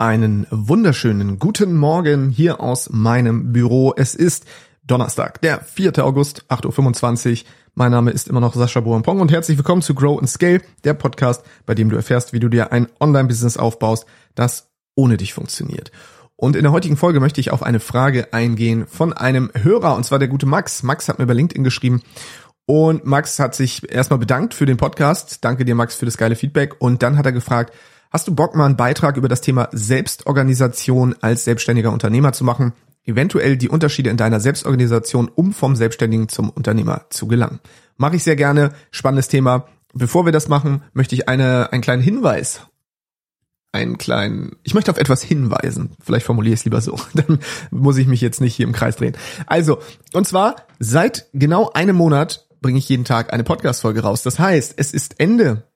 Einen wunderschönen guten Morgen hier aus meinem Büro. Es ist Donnerstag, der 4. August, 8.25 Uhr. Mein Name ist immer noch Sascha Boampong und herzlich willkommen zu Grow and Scale, der Podcast, bei dem du erfährst, wie du dir ein Online-Business aufbaust, das ohne dich funktioniert. Und in der heutigen Folge möchte ich auf eine Frage eingehen von einem Hörer, und zwar der gute Max. Max hat mir bei LinkedIn geschrieben und Max hat sich erstmal bedankt für den Podcast. Danke dir, Max, für das geile Feedback. Und dann hat er gefragt, Hast du Bock, mal einen Beitrag über das Thema Selbstorganisation als selbstständiger Unternehmer zu machen? Eventuell die Unterschiede in deiner Selbstorganisation, um vom Selbstständigen zum Unternehmer zu gelangen. Mache ich sehr gerne. Spannendes Thema. Bevor wir das machen, möchte ich eine, einen kleinen Hinweis einen kleinen, ich möchte auf etwas hinweisen. Vielleicht formuliere ich es lieber so. Dann muss ich mich jetzt nicht hier im Kreis drehen. Also, und zwar seit genau einem Monat bringe ich jeden Tag eine Podcast-Folge raus. Das heißt, es ist Ende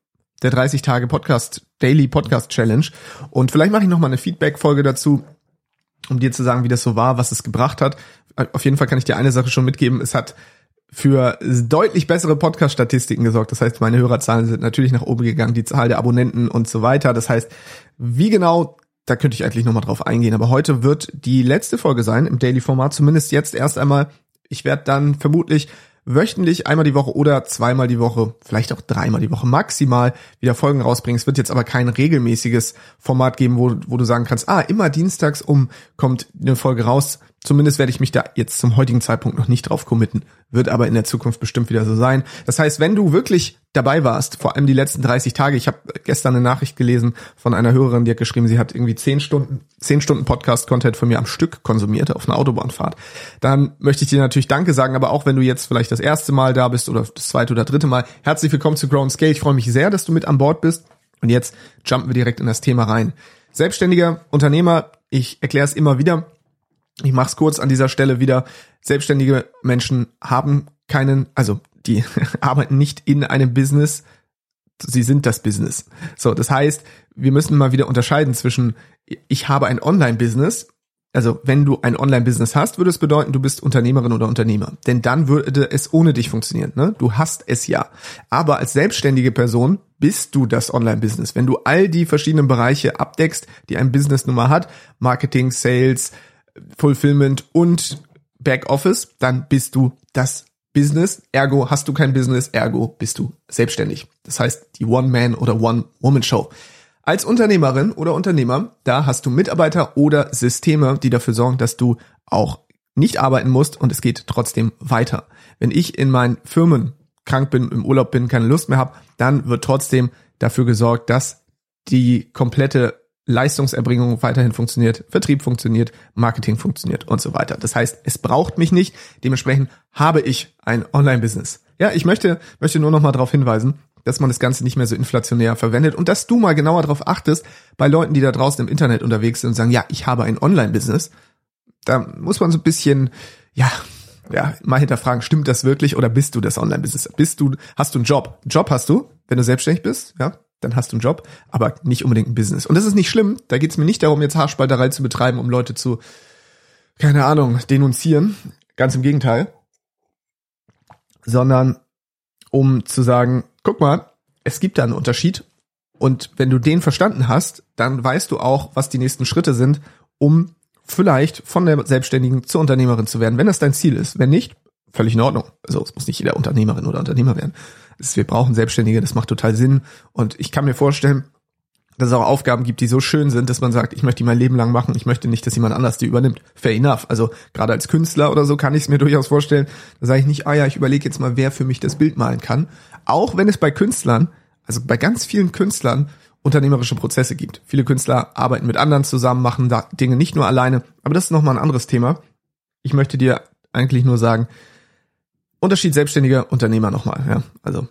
der 30 Tage Podcast, Daily Podcast Challenge. Und vielleicht mache ich nochmal eine Feedback-Folge dazu, um dir zu sagen, wie das so war, was es gebracht hat. Auf jeden Fall kann ich dir eine Sache schon mitgeben. Es hat für deutlich bessere Podcast-Statistiken gesorgt. Das heißt, meine Hörerzahlen sind natürlich nach oben gegangen, die Zahl der Abonnenten und so weiter. Das heißt, wie genau, da könnte ich eigentlich nochmal drauf eingehen. Aber heute wird die letzte Folge sein im Daily-Format, zumindest jetzt erst einmal. Ich werde dann vermutlich wöchentlich einmal die Woche oder zweimal die Woche, vielleicht auch dreimal die Woche maximal wieder Folgen rausbringen. Es wird jetzt aber kein regelmäßiges Format geben, wo, wo du sagen kannst, ah, immer dienstags um kommt eine Folge raus. Zumindest werde ich mich da jetzt zum heutigen Zeitpunkt noch nicht drauf committen. Wird aber in der Zukunft bestimmt wieder so sein. Das heißt, wenn du wirklich dabei warst, vor allem die letzten 30 Tage, ich habe gestern eine Nachricht gelesen von einer Hörerin, die hat geschrieben, sie hat irgendwie 10 Stunden, 10 Stunden Podcast-Content von mir am Stück konsumiert auf einer Autobahnfahrt, dann möchte ich dir natürlich Danke sagen, aber auch wenn du jetzt vielleicht das erste Mal da bist oder das zweite oder dritte Mal, herzlich willkommen zu Ground Scale. Ich freue mich sehr, dass du mit an Bord bist. Und jetzt jumpen wir direkt in das Thema rein. Selbstständiger Unternehmer, ich erkläre es immer wieder, ich mache es kurz an dieser Stelle wieder. Selbstständige Menschen haben keinen, also die arbeiten nicht in einem Business, sie sind das Business. So, das heißt, wir müssen mal wieder unterscheiden zwischen ich habe ein Online-Business. Also, wenn du ein Online-Business hast, würde es bedeuten, du bist Unternehmerin oder Unternehmer. Denn dann würde es ohne dich funktionieren. Ne? Du hast es ja. Aber als selbstständige Person bist du das Online-Business. Wenn du all die verschiedenen Bereiche abdeckst, die ein Business Nummer hat, Marketing, Sales, Fulfillment und Backoffice, dann bist du das Business. Ergo hast du kein Business, ergo bist du selbstständig. Das heißt, die One-Man- oder One-Woman-Show. Als Unternehmerin oder Unternehmer, da hast du Mitarbeiter oder Systeme, die dafür sorgen, dass du auch nicht arbeiten musst und es geht trotzdem weiter. Wenn ich in meinen Firmen krank bin, im Urlaub bin, keine Lust mehr habe, dann wird trotzdem dafür gesorgt, dass die komplette Leistungserbringung weiterhin funktioniert, Vertrieb funktioniert, Marketing funktioniert und so weiter. Das heißt, es braucht mich nicht. Dementsprechend habe ich ein Online-Business. Ja, ich möchte, möchte nur noch mal darauf hinweisen, dass man das Ganze nicht mehr so inflationär verwendet und dass du mal genauer darauf achtest bei Leuten, die da draußen im Internet unterwegs sind und sagen, ja, ich habe ein Online-Business. Da muss man so ein bisschen, ja, ja, mal hinterfragen, stimmt das wirklich oder bist du das Online-Business? Bist du, hast du einen Job? Job hast du, wenn du selbstständig bist, ja? Dann hast du einen Job, aber nicht unbedingt ein Business. Und das ist nicht schlimm. Da geht es mir nicht darum, jetzt Haarspalterei zu betreiben, um Leute zu, keine Ahnung, denunzieren. Ganz im Gegenteil. Sondern um zu sagen, guck mal, es gibt da einen Unterschied. Und wenn du den verstanden hast, dann weißt du auch, was die nächsten Schritte sind, um vielleicht von der Selbstständigen zur Unternehmerin zu werden, wenn das dein Ziel ist. Wenn nicht, völlig in Ordnung. Also es muss nicht jeder Unternehmerin oder Unternehmer werden wir brauchen Selbstständige, das macht total Sinn. Und ich kann mir vorstellen, dass es auch Aufgaben gibt, die so schön sind, dass man sagt, ich möchte die mein Leben lang machen, ich möchte nicht, dass jemand anders die übernimmt. Fair enough. Also gerade als Künstler oder so kann ich es mir durchaus vorstellen. Da sage ich nicht, ah ja, ich überlege jetzt mal, wer für mich das Bild malen kann. Auch wenn es bei Künstlern, also bei ganz vielen Künstlern, unternehmerische Prozesse gibt. Viele Künstler arbeiten mit anderen zusammen, machen da Dinge nicht nur alleine. Aber das ist nochmal ein anderes Thema. Ich möchte dir eigentlich nur sagen, Unterschied selbstständiger Unternehmer nochmal, ja. Also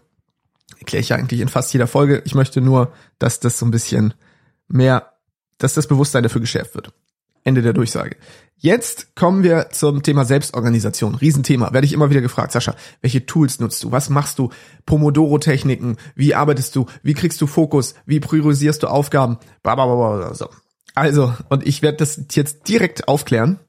erkläre ich ja eigentlich in fast jeder Folge. Ich möchte nur, dass das so ein bisschen mehr, dass das Bewusstsein dafür geschärft wird. Ende der Durchsage. Jetzt kommen wir zum Thema Selbstorganisation. Riesenthema. Werde ich immer wieder gefragt. Sascha, welche Tools nutzt du? Was machst du? Pomodoro-Techniken? Wie arbeitest du? Wie kriegst du Fokus? Wie priorisierst du Aufgaben? So. Also, und ich werde das jetzt direkt aufklären.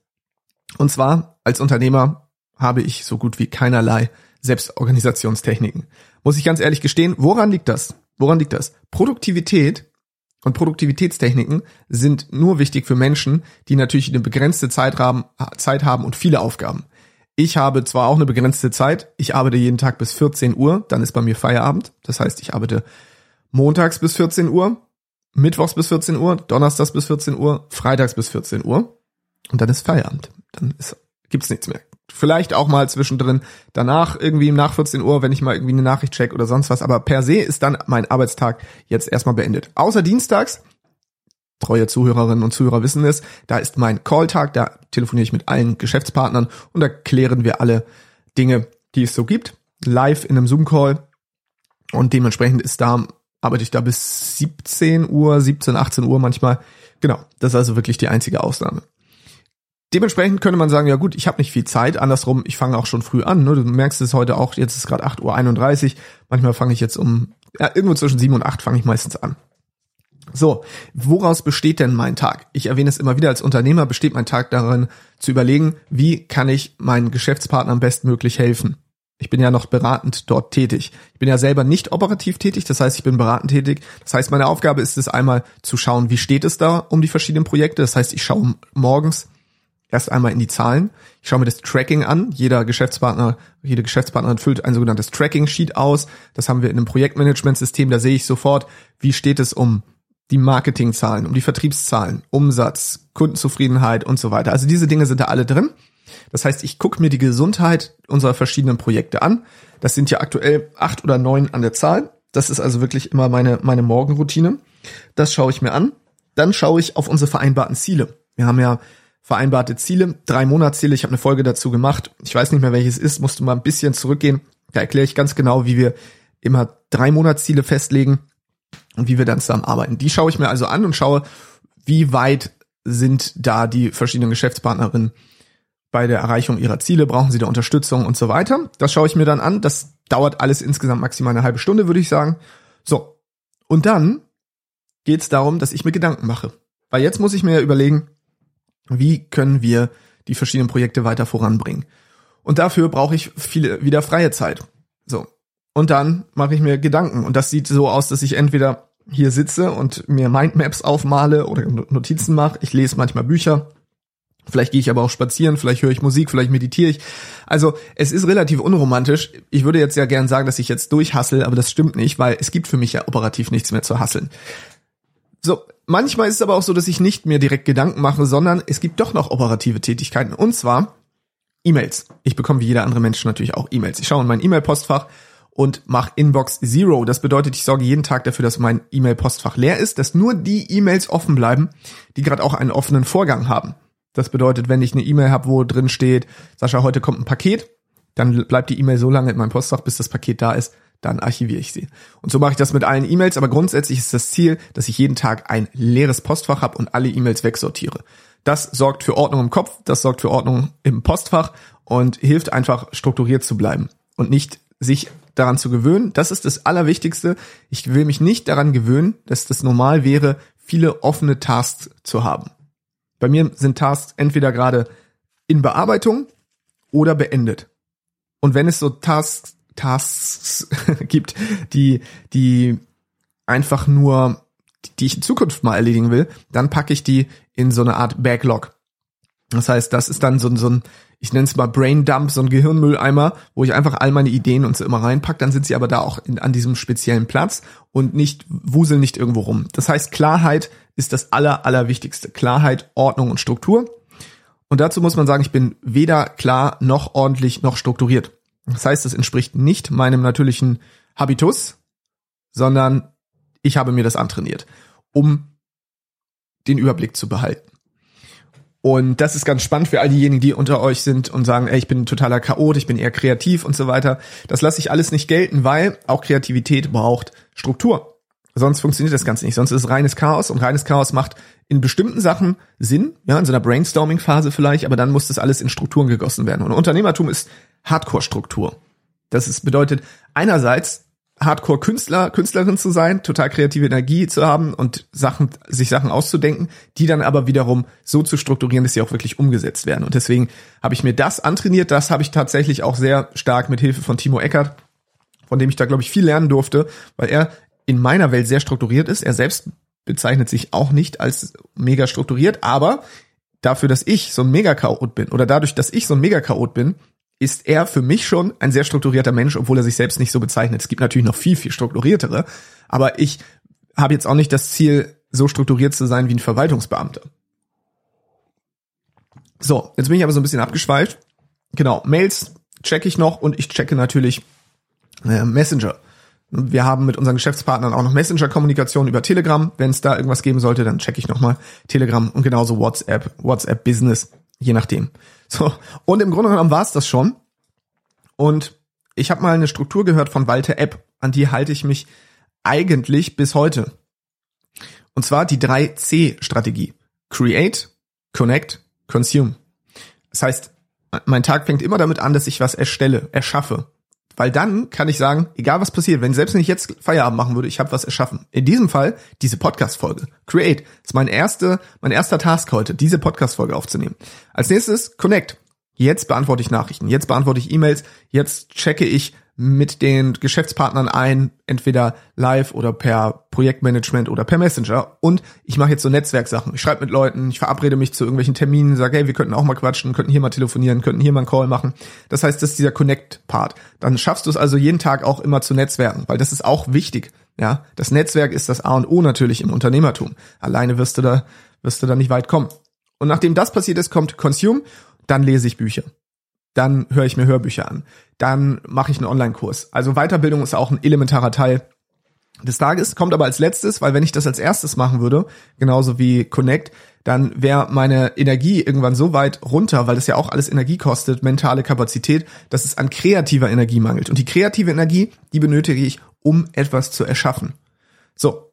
Und zwar als Unternehmer habe ich so gut wie keinerlei Selbstorganisationstechniken. Muss ich ganz ehrlich gestehen, woran liegt das? Woran liegt das? Produktivität Und Produktivitätstechniken sind nur wichtig für Menschen, die natürlich eine begrenzte Zeit haben, und viele Aufgaben. Ich habe zwar auch eine begrenzte Zeit, ich arbeite jeden Tag bis 14 Uhr, dann ist bei mir Feierabend. Das heißt, ich arbeite montags bis 14 Uhr, mittwochs bis 14 Uhr, donnerstags bis 14 Uhr, freitags bis 14 Uhr und dann ist Feierabend. Dann ist, gibt's nichts mehr. Vielleicht auch mal zwischendrin danach irgendwie nach 14 Uhr, wenn ich mal irgendwie eine Nachricht check oder sonst was. Aber per se ist dann mein Arbeitstag jetzt erstmal beendet. Außer dienstags, treue Zuhörerinnen und Zuhörer wissen es, da ist mein Calltag, da telefoniere ich mit allen Geschäftspartnern und da klären wir alle Dinge, die es so gibt, live in einem Zoom-Call. Und dementsprechend ist da, arbeite ich da bis 17 Uhr, 17, 18 Uhr manchmal. Genau, das ist also wirklich die einzige Ausnahme. Dementsprechend könnte man sagen, ja gut, ich habe nicht viel Zeit. Andersrum, ich fange auch schon früh an. Ne? Du merkst es heute auch, jetzt ist gerade 8.31 Uhr. Manchmal fange ich jetzt um, ja, irgendwo zwischen 7 und 8 fange ich meistens an. So, woraus besteht denn mein Tag? Ich erwähne es immer wieder, als Unternehmer besteht mein Tag darin, zu überlegen, wie kann ich meinen Geschäftspartnern bestmöglich helfen. Ich bin ja noch beratend dort tätig. Ich bin ja selber nicht operativ tätig, das heißt, ich bin beratend tätig. Das heißt, meine Aufgabe ist es einmal zu schauen, wie steht es da um die verschiedenen Projekte. Das heißt, ich schaue morgens erst einmal in die Zahlen. Ich schaue mir das Tracking an. Jeder Geschäftspartner, jede Geschäftspartnerin füllt ein sogenanntes Tracking-Sheet aus. Das haben wir in einem Projektmanagementsystem. Da sehe ich sofort, wie steht es um die Marketingzahlen, um die Vertriebszahlen, Umsatz, Kundenzufriedenheit und so weiter. Also diese Dinge sind da alle drin. Das heißt, ich gucke mir die Gesundheit unserer verschiedenen Projekte an. Das sind ja aktuell acht oder neun an der Zahl. Das ist also wirklich immer meine, meine Morgenroutine. Das schaue ich mir an. Dann schaue ich auf unsere vereinbarten Ziele. Wir haben ja vereinbarte Ziele, drei Monatsziele. Ich habe eine Folge dazu gemacht. Ich weiß nicht mehr, welches ist, musste mal ein bisschen zurückgehen. Da erkläre ich ganz genau, wie wir immer drei Monatsziele festlegen und wie wir dann zusammen arbeiten. Die schaue ich mir also an und schaue, wie weit sind da die verschiedenen Geschäftspartnerinnen bei der Erreichung ihrer Ziele, brauchen sie da Unterstützung und so weiter. Das schaue ich mir dann an. Das dauert alles insgesamt maximal eine halbe Stunde, würde ich sagen. So. Und dann geht es darum, dass ich mir Gedanken mache. Weil jetzt muss ich mir überlegen, wie können wir die verschiedenen Projekte weiter voranbringen? Und dafür brauche ich viele wieder freie Zeit. So. Und dann mache ich mir Gedanken. Und das sieht so aus, dass ich entweder hier sitze und mir Mindmaps aufmale oder Notizen mache. Ich lese manchmal Bücher. Vielleicht gehe ich aber auch spazieren, vielleicht höre ich Musik, vielleicht meditiere ich. Also es ist relativ unromantisch. Ich würde jetzt ja gern sagen, dass ich jetzt durchhassel, aber das stimmt nicht, weil es gibt für mich ja operativ nichts mehr zu hasseln. So, manchmal ist es aber auch so, dass ich nicht mir direkt Gedanken mache, sondern es gibt doch noch operative Tätigkeiten. Und zwar E-Mails. Ich bekomme wie jeder andere Mensch natürlich auch E-Mails. Ich schaue in mein E-Mail-Postfach und mache Inbox Zero. Das bedeutet, ich sorge jeden Tag dafür, dass mein E-Mail-Postfach leer ist, dass nur die E-Mails offen bleiben, die gerade auch einen offenen Vorgang haben. Das bedeutet, wenn ich eine E-Mail habe, wo drin steht, Sascha, heute kommt ein Paket, dann bleibt die E-Mail so lange in meinem Postfach, bis das Paket da ist, dann archiviere ich sie. Und so mache ich das mit allen E-Mails, aber grundsätzlich ist das Ziel, dass ich jeden Tag ein leeres Postfach habe und alle E-Mails wegsortiere. Das sorgt für Ordnung im Kopf, das sorgt für Ordnung im Postfach und hilft einfach strukturiert zu bleiben und nicht sich daran zu gewöhnen. Das ist das Allerwichtigste. Ich will mich nicht daran gewöhnen, dass das normal wäre, viele offene Tasks zu haben. Bei mir sind Tasks entweder gerade in Bearbeitung oder beendet. Und wenn es so Tasks Tasks gibt, die, die einfach nur, die ich in Zukunft mal erledigen will, dann packe ich die in so eine Art Backlog. Das heißt, das ist dann so, so ein, ich nenne es mal Brain Dump, so ein Gehirnmülleimer, wo ich einfach all meine Ideen und so immer reinpack, dann sind sie aber da auch in, an diesem speziellen Platz und nicht, wuseln nicht irgendwo rum. Das heißt, Klarheit ist das aller, allerwichtigste. Klarheit, Ordnung und Struktur. Und dazu muss man sagen, ich bin weder klar noch ordentlich noch strukturiert. Das heißt, es entspricht nicht meinem natürlichen Habitus, sondern ich habe mir das antrainiert, um den Überblick zu behalten. Und das ist ganz spannend für all diejenigen, die unter euch sind und sagen, ey, ich bin totaler Chaot, ich bin eher kreativ und so weiter. Das lasse ich alles nicht gelten, weil auch Kreativität braucht Struktur. Sonst funktioniert das Ganze nicht. Sonst ist es reines Chaos und reines Chaos macht in bestimmten Sachen Sinn, ja, in so einer Brainstorming-Phase vielleicht, aber dann muss das alles in Strukturen gegossen werden. Und Unternehmertum ist Hardcore-Struktur. Das ist, bedeutet einerseits Hardcore-Künstler, Künstlerin zu sein, total kreative Energie zu haben und Sachen, sich Sachen auszudenken, die dann aber wiederum so zu strukturieren, dass sie auch wirklich umgesetzt werden. Und deswegen habe ich mir das antrainiert. Das habe ich tatsächlich auch sehr stark mit Hilfe von Timo Eckert, von dem ich da, glaube ich, viel lernen durfte, weil er in meiner Welt sehr strukturiert ist. Er selbst bezeichnet sich auch nicht als mega strukturiert, aber dafür, dass ich so ein Mega-Chaot bin oder dadurch, dass ich so ein Mega-Chaot bin, ist er für mich schon ein sehr strukturierter Mensch, obwohl er sich selbst nicht so bezeichnet. Es gibt natürlich noch viel, viel strukturiertere, aber ich habe jetzt auch nicht das Ziel, so strukturiert zu sein wie ein Verwaltungsbeamter. So, jetzt bin ich aber so ein bisschen abgeschweift. Genau, Mails checke ich noch und ich checke natürlich äh, Messenger. Wir haben mit unseren Geschäftspartnern auch noch Messenger-Kommunikation über Telegram. Wenn es da irgendwas geben sollte, dann checke ich nochmal Telegram und genauso WhatsApp, WhatsApp Business, je nachdem. So, und im Grunde genommen war es das schon. Und ich habe mal eine Struktur gehört von Walter App, an die halte ich mich eigentlich bis heute. Und zwar die 3C-Strategie. Create, Connect, Consume. Das heißt, mein Tag fängt immer damit an, dass ich was erstelle, erschaffe. Weil dann kann ich sagen, egal was passiert, wenn selbst wenn ich jetzt Feierabend machen würde, ich habe was erschaffen. In diesem Fall diese Podcast-Folge. Create. Ist mein erste, mein erster Task heute, diese Podcast-Folge aufzunehmen. Als nächstes Connect. Jetzt beantworte ich Nachrichten, jetzt beantworte ich E-Mails, jetzt checke ich mit den Geschäftspartnern ein, entweder live oder per Projektmanagement oder per Messenger. Und ich mache jetzt so Netzwerksachen. Ich schreibe mit Leuten, ich verabrede mich zu irgendwelchen Terminen, sage, hey, wir könnten auch mal quatschen, könnten hier mal telefonieren, könnten hier mal einen Call machen. Das heißt, das ist dieser Connect-Part. Dann schaffst du es also jeden Tag auch immer zu netzwerken, weil das ist auch wichtig. Ja, das Netzwerk ist das A und O natürlich im Unternehmertum. Alleine wirst du da, wirst du da nicht weit kommen. Und nachdem das passiert ist, kommt Consume, dann lese ich Bücher dann höre ich mir Hörbücher an, dann mache ich einen Online-Kurs. Also Weiterbildung ist auch ein elementarer Teil des Tages, kommt aber als letztes, weil wenn ich das als erstes machen würde, genauso wie Connect, dann wäre meine Energie irgendwann so weit runter, weil das ja auch alles Energie kostet, mentale Kapazität, dass es an kreativer Energie mangelt. Und die kreative Energie, die benötige ich, um etwas zu erschaffen. So.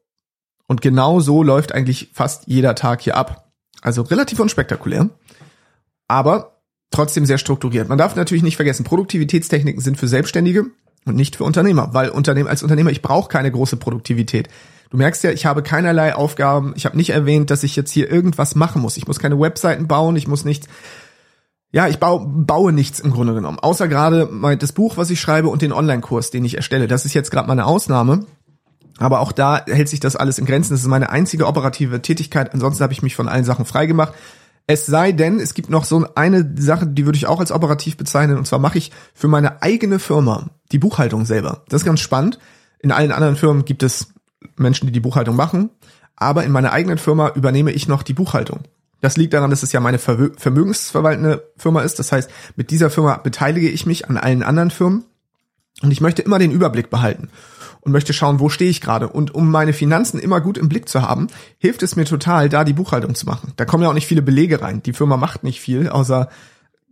Und genau so läuft eigentlich fast jeder Tag hier ab. Also relativ unspektakulär. Aber trotzdem sehr strukturiert. Man darf natürlich nicht vergessen, Produktivitätstechniken sind für Selbstständige und nicht für Unternehmer, weil Unternehmen als Unternehmer, ich brauche keine große Produktivität. Du merkst ja, ich habe keinerlei Aufgaben. Ich habe nicht erwähnt, dass ich jetzt hier irgendwas machen muss. Ich muss keine Webseiten bauen, ich muss nichts. Ja, ich baue, baue nichts im Grunde genommen. Außer gerade das Buch, was ich schreibe und den Online-Kurs, den ich erstelle. Das ist jetzt gerade meine Ausnahme. Aber auch da hält sich das alles in Grenzen. Das ist meine einzige operative Tätigkeit. Ansonsten habe ich mich von allen Sachen freigemacht. Es sei denn, es gibt noch so eine Sache, die würde ich auch als operativ bezeichnen. Und zwar mache ich für meine eigene Firma die Buchhaltung selber. Das ist ganz spannend. In allen anderen Firmen gibt es Menschen, die die Buchhaltung machen. Aber in meiner eigenen Firma übernehme ich noch die Buchhaltung. Das liegt daran, dass es ja meine vermögensverwaltende Firma ist. Das heißt, mit dieser Firma beteilige ich mich an allen anderen Firmen. Und ich möchte immer den Überblick behalten und möchte schauen, wo stehe ich gerade. Und um meine Finanzen immer gut im Blick zu haben, hilft es mir total, da die Buchhaltung zu machen. Da kommen ja auch nicht viele Belege rein. Die Firma macht nicht viel, außer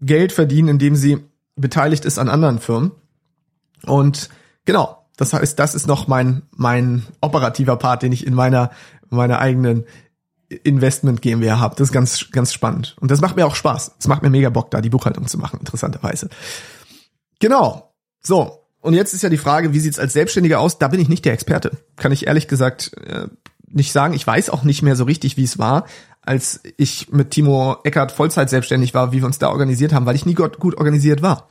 Geld verdienen, indem sie beteiligt ist an anderen Firmen. Und genau, das heißt, das ist noch mein, mein operativer Part, den ich in meiner, meiner eigenen Investment GmbH habe. Das ist ganz, ganz spannend. Und das macht mir auch Spaß. Es macht mir mega Bock, da die Buchhaltung zu machen, interessanterweise. Genau. So. Und jetzt ist ja die Frage, wie sieht's als Selbstständiger aus? Da bin ich nicht der Experte. Kann ich ehrlich gesagt äh, nicht sagen. Ich weiß auch nicht mehr so richtig, wie es war, als ich mit Timo Eckert Vollzeit selbstständig war, wie wir uns da organisiert haben, weil ich nie gut, gut organisiert war.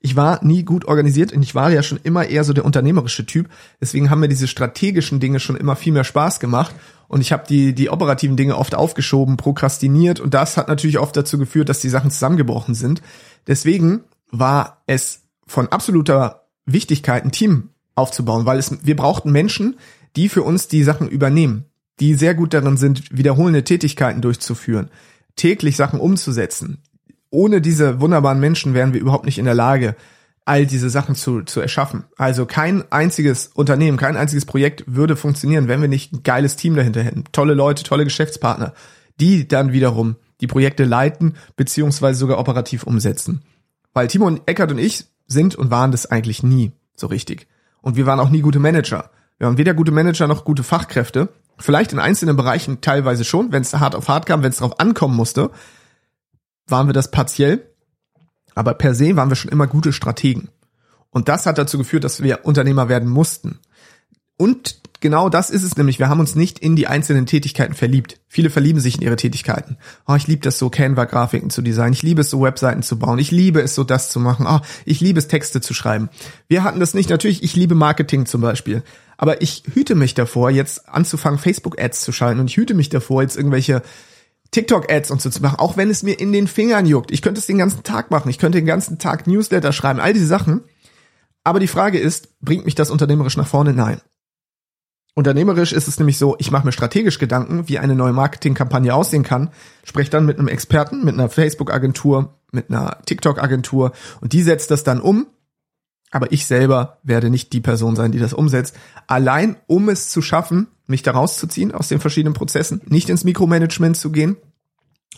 Ich war nie gut organisiert und ich war ja schon immer eher so der unternehmerische Typ. Deswegen haben mir diese strategischen Dinge schon immer viel mehr Spaß gemacht und ich habe die die operativen Dinge oft aufgeschoben, prokrastiniert und das hat natürlich oft dazu geführt, dass die Sachen zusammengebrochen sind. Deswegen war es von absoluter Wichtigkeit, ein Team aufzubauen, weil es, wir brauchten Menschen, die für uns die Sachen übernehmen, die sehr gut darin sind, wiederholende Tätigkeiten durchzuführen, täglich Sachen umzusetzen. Ohne diese wunderbaren Menschen wären wir überhaupt nicht in der Lage, all diese Sachen zu, zu erschaffen. Also kein einziges Unternehmen, kein einziges Projekt würde funktionieren, wenn wir nicht ein geiles Team dahinter hätten. Tolle Leute, tolle Geschäftspartner, die dann wiederum die Projekte leiten, beziehungsweise sogar operativ umsetzen. Weil Timo und Eckert und ich sind und waren das eigentlich nie so richtig. Und wir waren auch nie gute Manager. Wir waren weder gute Manager noch gute Fachkräfte. Vielleicht in einzelnen Bereichen teilweise schon, wenn es hart auf hart kam, wenn es darauf ankommen musste, waren wir das partiell. Aber per se waren wir schon immer gute Strategen. Und das hat dazu geführt, dass wir Unternehmer werden mussten. Und genau das ist es nämlich. Wir haben uns nicht in die einzelnen Tätigkeiten verliebt. Viele verlieben sich in ihre Tätigkeiten. Oh, ich liebe das so, Canva-Grafiken zu designen. Ich liebe es so, Webseiten zu bauen. Ich liebe es so, das zu machen. Oh, ich liebe es, Texte zu schreiben. Wir hatten das nicht. Natürlich, ich liebe Marketing zum Beispiel. Aber ich hüte mich davor, jetzt anzufangen, Facebook-Ads zu schalten und ich hüte mich davor, jetzt irgendwelche TikTok-Ads und so zu machen, auch wenn es mir in den Fingern juckt. Ich könnte es den ganzen Tag machen. Ich könnte den ganzen Tag Newsletter schreiben, all diese Sachen. Aber die Frage ist, bringt mich das unternehmerisch nach vorne? Nein. Unternehmerisch ist es nämlich so, ich mache mir strategisch Gedanken, wie eine neue Marketingkampagne aussehen kann, spreche dann mit einem Experten, mit einer Facebook-Agentur, mit einer TikTok-Agentur und die setzt das dann um. Aber ich selber werde nicht die Person sein, die das umsetzt. Allein um es zu schaffen, mich da rauszuziehen aus den verschiedenen Prozessen, nicht ins Mikromanagement zu gehen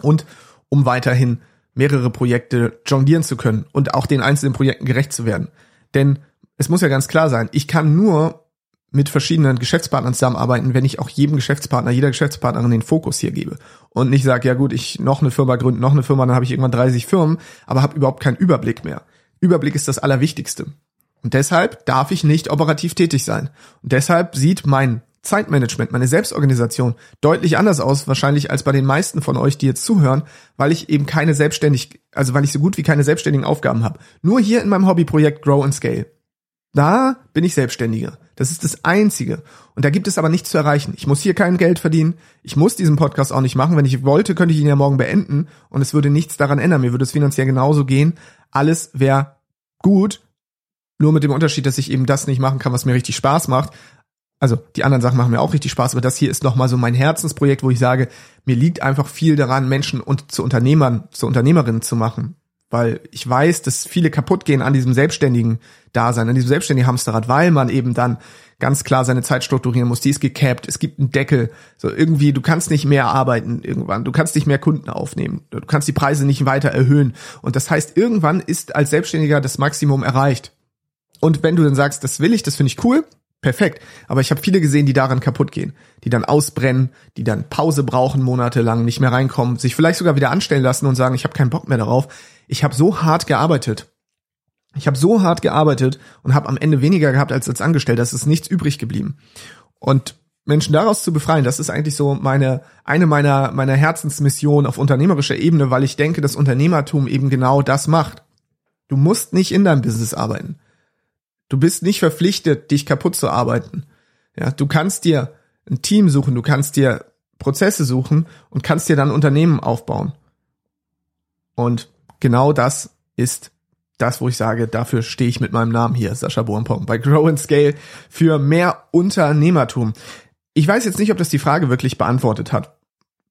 und um weiterhin mehrere Projekte jonglieren zu können und auch den einzelnen Projekten gerecht zu werden. Denn es muss ja ganz klar sein, ich kann nur mit verschiedenen Geschäftspartnern zusammenarbeiten, wenn ich auch jedem Geschäftspartner, jeder Geschäftspartnerin den Fokus hier gebe und nicht sage, ja gut, ich noch eine Firma gründen, noch eine Firma, dann habe ich irgendwann 30 Firmen, aber habe überhaupt keinen Überblick mehr. Überblick ist das Allerwichtigste. Und deshalb darf ich nicht operativ tätig sein. Und deshalb sieht mein Zeitmanagement, meine Selbstorganisation deutlich anders aus, wahrscheinlich als bei den meisten von euch, die jetzt zuhören, weil ich eben keine selbstständig, also weil ich so gut wie keine selbstständigen Aufgaben habe. Nur hier in meinem Hobbyprojekt Grow and Scale. Da bin ich Selbstständiger. Das ist das Einzige. Und da gibt es aber nichts zu erreichen. Ich muss hier kein Geld verdienen. Ich muss diesen Podcast auch nicht machen. Wenn ich wollte, könnte ich ihn ja morgen beenden und es würde nichts daran ändern. Mir würde es finanziell genauso gehen. Alles wäre gut. Nur mit dem Unterschied, dass ich eben das nicht machen kann, was mir richtig Spaß macht. Also die anderen Sachen machen mir auch richtig Spaß, aber das hier ist nochmal so mein Herzensprojekt, wo ich sage, mir liegt einfach viel daran, Menschen und zu Unternehmern, zu Unternehmerinnen zu machen weil ich weiß, dass viele kaputt gehen an diesem selbstständigen Dasein, an diesem selbstständigen Hamsterrad, weil man eben dann ganz klar seine Zeit strukturieren muss. Die ist gecapped, es gibt einen Deckel. So irgendwie, du kannst nicht mehr arbeiten irgendwann, du kannst nicht mehr Kunden aufnehmen, du kannst die Preise nicht weiter erhöhen. Und das heißt, irgendwann ist als Selbstständiger das Maximum erreicht. Und wenn du dann sagst, das will ich, das finde ich cool, perfekt. Aber ich habe viele gesehen, die daran kaputt gehen, die dann ausbrennen, die dann Pause brauchen, monatelang nicht mehr reinkommen, sich vielleicht sogar wieder anstellen lassen und sagen, ich habe keinen Bock mehr darauf ich habe so hart gearbeitet. Ich habe so hart gearbeitet und habe am Ende weniger gehabt als als Angestellter. Es ist nichts übrig geblieben. Und Menschen daraus zu befreien, das ist eigentlich so meine eine meiner meiner Herzensmissionen auf unternehmerischer Ebene, weil ich denke, dass Unternehmertum eben genau das macht. Du musst nicht in deinem Business arbeiten. Du bist nicht verpflichtet, dich kaputt zu arbeiten. Ja, du kannst dir ein Team suchen, du kannst dir Prozesse suchen und kannst dir dann Unternehmen aufbauen. Und genau das ist das, wo ich sage, dafür stehe ich mit meinem Namen hier, Sascha Boampong, bei Grow and Scale für mehr Unternehmertum. Ich weiß jetzt nicht, ob das die Frage wirklich beantwortet hat,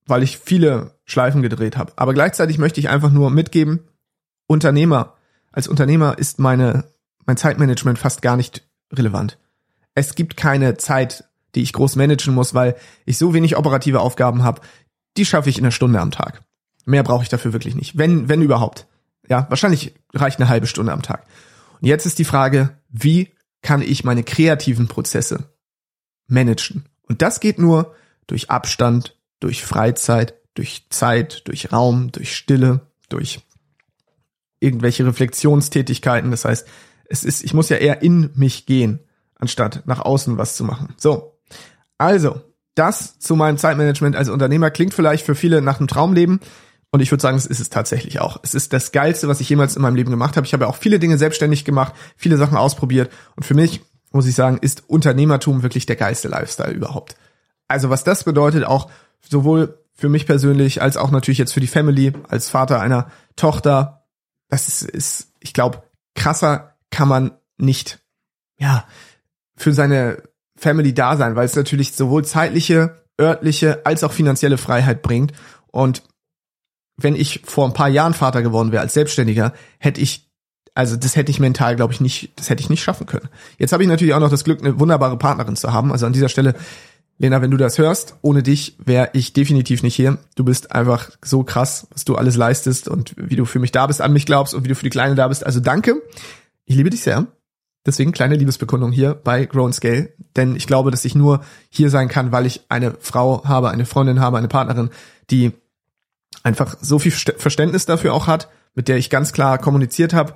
weil ich viele Schleifen gedreht habe. Aber gleichzeitig möchte ich einfach nur mitgeben, Unternehmer, als Unternehmer ist meine, mein Zeitmanagement fast gar nicht relevant. Es gibt keine Zeit, die ich groß managen muss, weil ich so wenig operative Aufgaben habe, die schaffe ich in einer Stunde am Tag. Mehr brauche ich dafür wirklich nicht. Wenn, wenn überhaupt. Ja, wahrscheinlich reicht eine halbe Stunde am Tag. Und jetzt ist die Frage, wie kann ich meine kreativen Prozesse managen? Und das geht nur durch Abstand, durch Freizeit, durch Zeit, durch Raum, durch Stille, durch irgendwelche Reflexionstätigkeiten. Das heißt, es ist, ich muss ja eher in mich gehen, anstatt nach außen was zu machen. So. Also, das zu meinem Zeitmanagement als Unternehmer klingt vielleicht für viele nach einem Traumleben. Und ich würde sagen, es ist es tatsächlich auch. Es ist das Geilste, was ich jemals in meinem Leben gemacht habe. Ich habe ja auch viele Dinge selbstständig gemacht, viele Sachen ausprobiert. Und für mich, muss ich sagen, ist Unternehmertum wirklich der geilste Lifestyle überhaupt. Also was das bedeutet, auch sowohl für mich persönlich als auch natürlich jetzt für die Family, als Vater einer Tochter, das ist, ist ich glaube, krasser kann man nicht, ja, für seine Family da sein, weil es natürlich sowohl zeitliche, örtliche als auch finanzielle Freiheit bringt. Und wenn ich vor ein paar Jahren Vater geworden wäre als Selbstständiger, hätte ich also das hätte ich mental, glaube ich, nicht, das hätte ich nicht schaffen können. Jetzt habe ich natürlich auch noch das Glück, eine wunderbare Partnerin zu haben. Also an dieser Stelle, Lena, wenn du das hörst, ohne dich wäre ich definitiv nicht hier. Du bist einfach so krass, was du alles leistest und wie du für mich da bist, an mich glaubst und wie du für die Kleine da bist. Also danke. Ich liebe dich sehr. Deswegen kleine Liebesbekundung hier bei Grow Scale. Denn ich glaube, dass ich nur hier sein kann, weil ich eine Frau habe, eine Freundin habe, eine Partnerin, die einfach so viel Verständnis dafür auch hat, mit der ich ganz klar kommuniziert habe,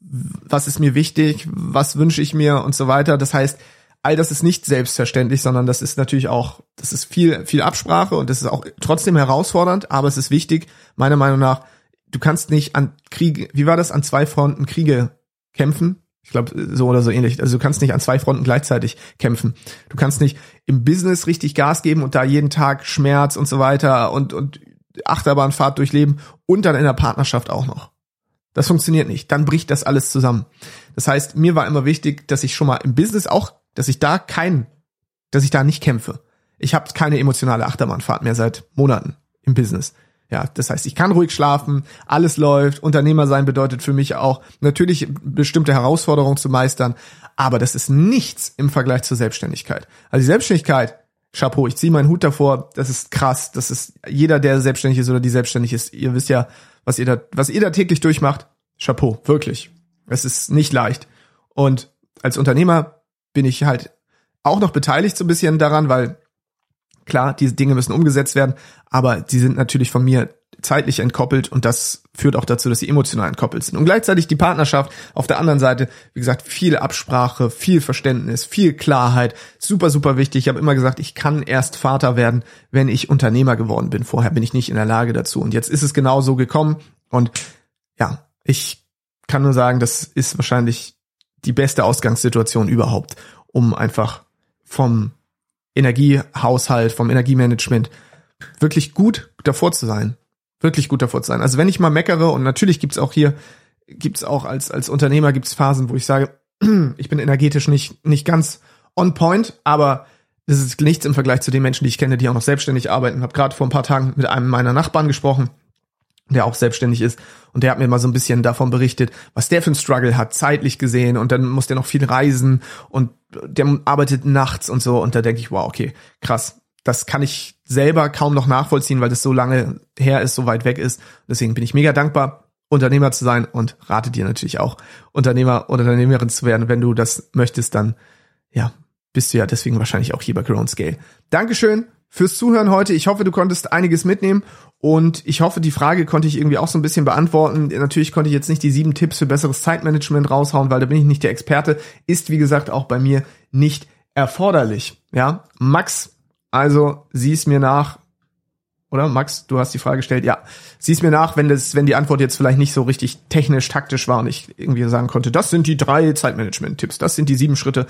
was ist mir wichtig, was wünsche ich mir und so weiter. Das heißt, all das ist nicht selbstverständlich, sondern das ist natürlich auch, das ist viel, viel Absprache und das ist auch trotzdem herausfordernd, aber es ist wichtig, meiner Meinung nach, du kannst nicht an Kriege, wie war das, an zwei Fronten Kriege kämpfen. Ich glaube, so oder so ähnlich. Also du kannst nicht an zwei Fronten gleichzeitig kämpfen. Du kannst nicht im Business richtig Gas geben und da jeden Tag Schmerz und so weiter und, und Achterbahnfahrt durchleben und dann in der Partnerschaft auch noch. Das funktioniert nicht. Dann bricht das alles zusammen. Das heißt, mir war immer wichtig, dass ich schon mal im Business auch, dass ich da kein, dass ich da nicht kämpfe. Ich habe keine emotionale Achterbahnfahrt mehr seit Monaten im Business. Ja, das heißt, ich kann ruhig schlafen, alles läuft. Unternehmer sein bedeutet für mich auch natürlich bestimmte Herausforderungen zu meistern, aber das ist nichts im Vergleich zur Selbstständigkeit. Also die Selbstständigkeit, Chapeau, ich ziehe meinen Hut davor, das ist krass, das ist jeder, der selbstständig ist oder die selbstständig ist, ihr wisst ja, was ihr da, was ihr da täglich durchmacht. Chapeau, wirklich. Es ist nicht leicht. Und als Unternehmer bin ich halt auch noch beteiligt so ein bisschen daran, weil Klar, diese Dinge müssen umgesetzt werden, aber die sind natürlich von mir zeitlich entkoppelt und das führt auch dazu, dass sie emotional entkoppelt sind. Und gleichzeitig die Partnerschaft auf der anderen Seite, wie gesagt, viel Absprache, viel Verständnis, viel Klarheit, super, super wichtig. Ich habe immer gesagt, ich kann erst Vater werden, wenn ich Unternehmer geworden bin. Vorher bin ich nicht in der Lage dazu. Und jetzt ist es genau so gekommen. Und ja, ich kann nur sagen, das ist wahrscheinlich die beste Ausgangssituation überhaupt, um einfach vom Energiehaushalt, vom Energiemanagement wirklich gut davor zu sein. Wirklich gut davor zu sein. Also wenn ich mal meckere, und natürlich gibt's auch hier, gibt's auch als, als Unternehmer gibt's Phasen, wo ich sage, ich bin energetisch nicht, nicht ganz on point, aber das ist nichts im Vergleich zu den Menschen, die ich kenne, die auch noch selbstständig arbeiten. Habe gerade vor ein paar Tagen mit einem meiner Nachbarn gesprochen, der auch selbstständig ist. Und der hat mir mal so ein bisschen davon berichtet, was der für ein Struggle hat, zeitlich gesehen. Und dann muss der noch viel reisen und der arbeitet nachts und so. Und da denke ich, wow, okay, krass. Das kann ich selber kaum noch nachvollziehen, weil das so lange her ist, so weit weg ist. Deswegen bin ich mega dankbar, Unternehmer zu sein und rate dir natürlich auch, Unternehmer oder Unternehmerin zu werden. Wenn du das möchtest, dann, ja, bist du ja deswegen wahrscheinlich auch hier bei Grown Scale. Dankeschön fürs Zuhören heute. Ich hoffe, du konntest einiges mitnehmen und ich hoffe, die Frage konnte ich irgendwie auch so ein bisschen beantworten. Natürlich konnte ich jetzt nicht die sieben Tipps für besseres Zeitmanagement raushauen, weil da bin ich nicht der Experte. Ist, wie gesagt, auch bei mir nicht erforderlich. Ja, Max, also sieh es mir nach, oder Max, du hast die Frage gestellt, ja. Sieh's mir nach, wenn das, wenn die Antwort jetzt vielleicht nicht so richtig technisch, taktisch war und ich irgendwie sagen konnte, das sind die drei Zeitmanagement-Tipps, das sind die sieben Schritte.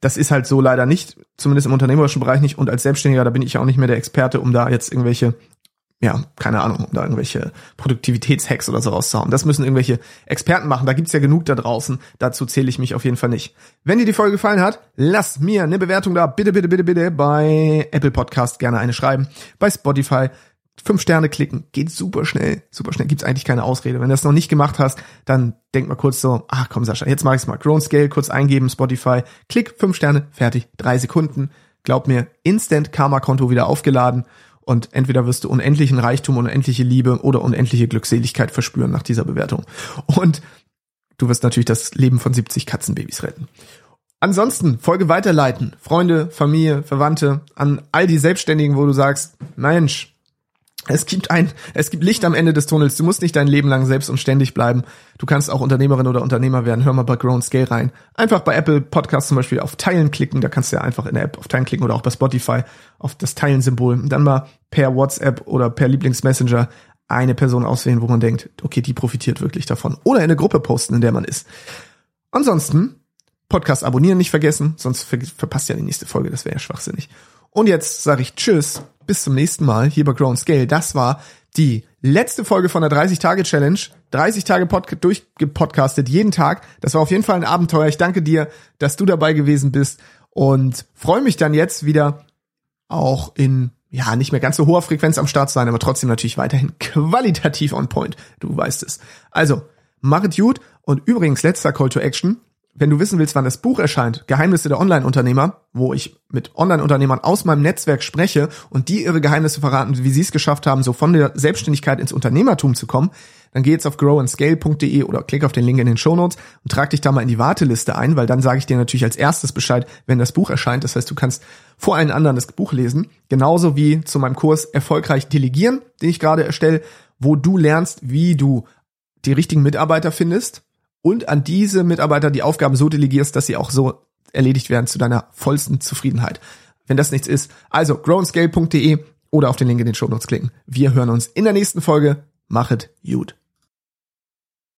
Das ist halt so leider nicht, zumindest im unternehmerischen Bereich nicht. Und als Selbstständiger, da bin ich auch nicht mehr der Experte, um da jetzt irgendwelche ja, keine Ahnung, um da irgendwelche Produktivitätshacks oder so rauszuhauen. Das müssen irgendwelche Experten machen. Da gibt's ja genug da draußen. Dazu zähle ich mich auf jeden Fall nicht. Wenn dir die Folge gefallen hat, lass mir eine Bewertung da. Bitte, bitte, bitte, bitte. Bei Apple Podcast gerne eine schreiben. Bei Spotify fünf Sterne klicken. Geht super schnell. Super schnell. Gibt's eigentlich keine Ausrede. Wenn du das noch nicht gemacht hast, dann denk mal kurz so, ach komm Sascha, jetzt mach ich's mal. Grown Scale, kurz eingeben, Spotify. Klick, fünf Sterne, fertig. Drei Sekunden. Glaub mir, Instant Karma-Konto wieder aufgeladen und entweder wirst du unendlichen Reichtum, unendliche Liebe oder unendliche Glückseligkeit verspüren nach dieser Bewertung. Und du wirst natürlich das Leben von 70 Katzenbabys retten. Ansonsten Folge weiterleiten. Freunde, Familie, Verwandte, an all die Selbstständigen, wo du sagst, Mensch, es gibt ein, es gibt Licht am Ende des Tunnels. Du musst nicht dein Leben lang selbst und ständig bleiben. Du kannst auch Unternehmerin oder Unternehmer werden. Hör mal bei Grown Scale rein. Einfach bei Apple Podcasts zum Beispiel auf Teilen klicken. Da kannst du ja einfach in der App auf Teilen klicken oder auch bei Spotify auf das Teilen-Symbol. Dann mal per WhatsApp oder per Lieblingsmessenger eine Person auswählen, wo man denkt, okay, die profitiert wirklich davon. Oder in eine Gruppe posten, in der man ist. Ansonsten Podcast abonnieren nicht vergessen, sonst ver verpasst ja die nächste Folge. Das wäre ja schwachsinnig. Und jetzt sage ich Tschüss bis zum nächsten Mal hier bei Grown Scale. Das war die letzte Folge von der 30-Tage-Challenge. 30 Tage Pod durchgepodcastet, jeden Tag. Das war auf jeden Fall ein Abenteuer. Ich danke dir, dass du dabei gewesen bist und freue mich dann jetzt wieder auch in ja, nicht mehr ganz so hoher Frequenz am Start zu sein, aber trotzdem natürlich weiterhin qualitativ on point. Du weißt es. Also, mach es gut. Und übrigens, letzter Call to Action wenn du wissen willst, wann das Buch erscheint, Geheimnisse der Online-Unternehmer, wo ich mit Online-Unternehmern aus meinem Netzwerk spreche und die ihre Geheimnisse verraten, wie sie es geschafft haben, so von der Selbstständigkeit ins Unternehmertum zu kommen, dann geh jetzt auf growandscale.de oder klick auf den Link in den Show Notes und trag dich da mal in die Warteliste ein, weil dann sage ich dir natürlich als erstes Bescheid, wenn das Buch erscheint. Das heißt, du kannst vor allen anderen das Buch lesen, genauso wie zu meinem Kurs Erfolgreich Delegieren, den ich gerade erstelle, wo du lernst, wie du die richtigen Mitarbeiter findest, und an diese Mitarbeiter die Aufgaben so delegierst, dass sie auch so erledigt werden zu deiner vollsten Zufriedenheit. Wenn das nichts ist, also grownscale.de oder auf den Link in den Show Notes klicken. Wir hören uns in der nächsten Folge. Machet gut.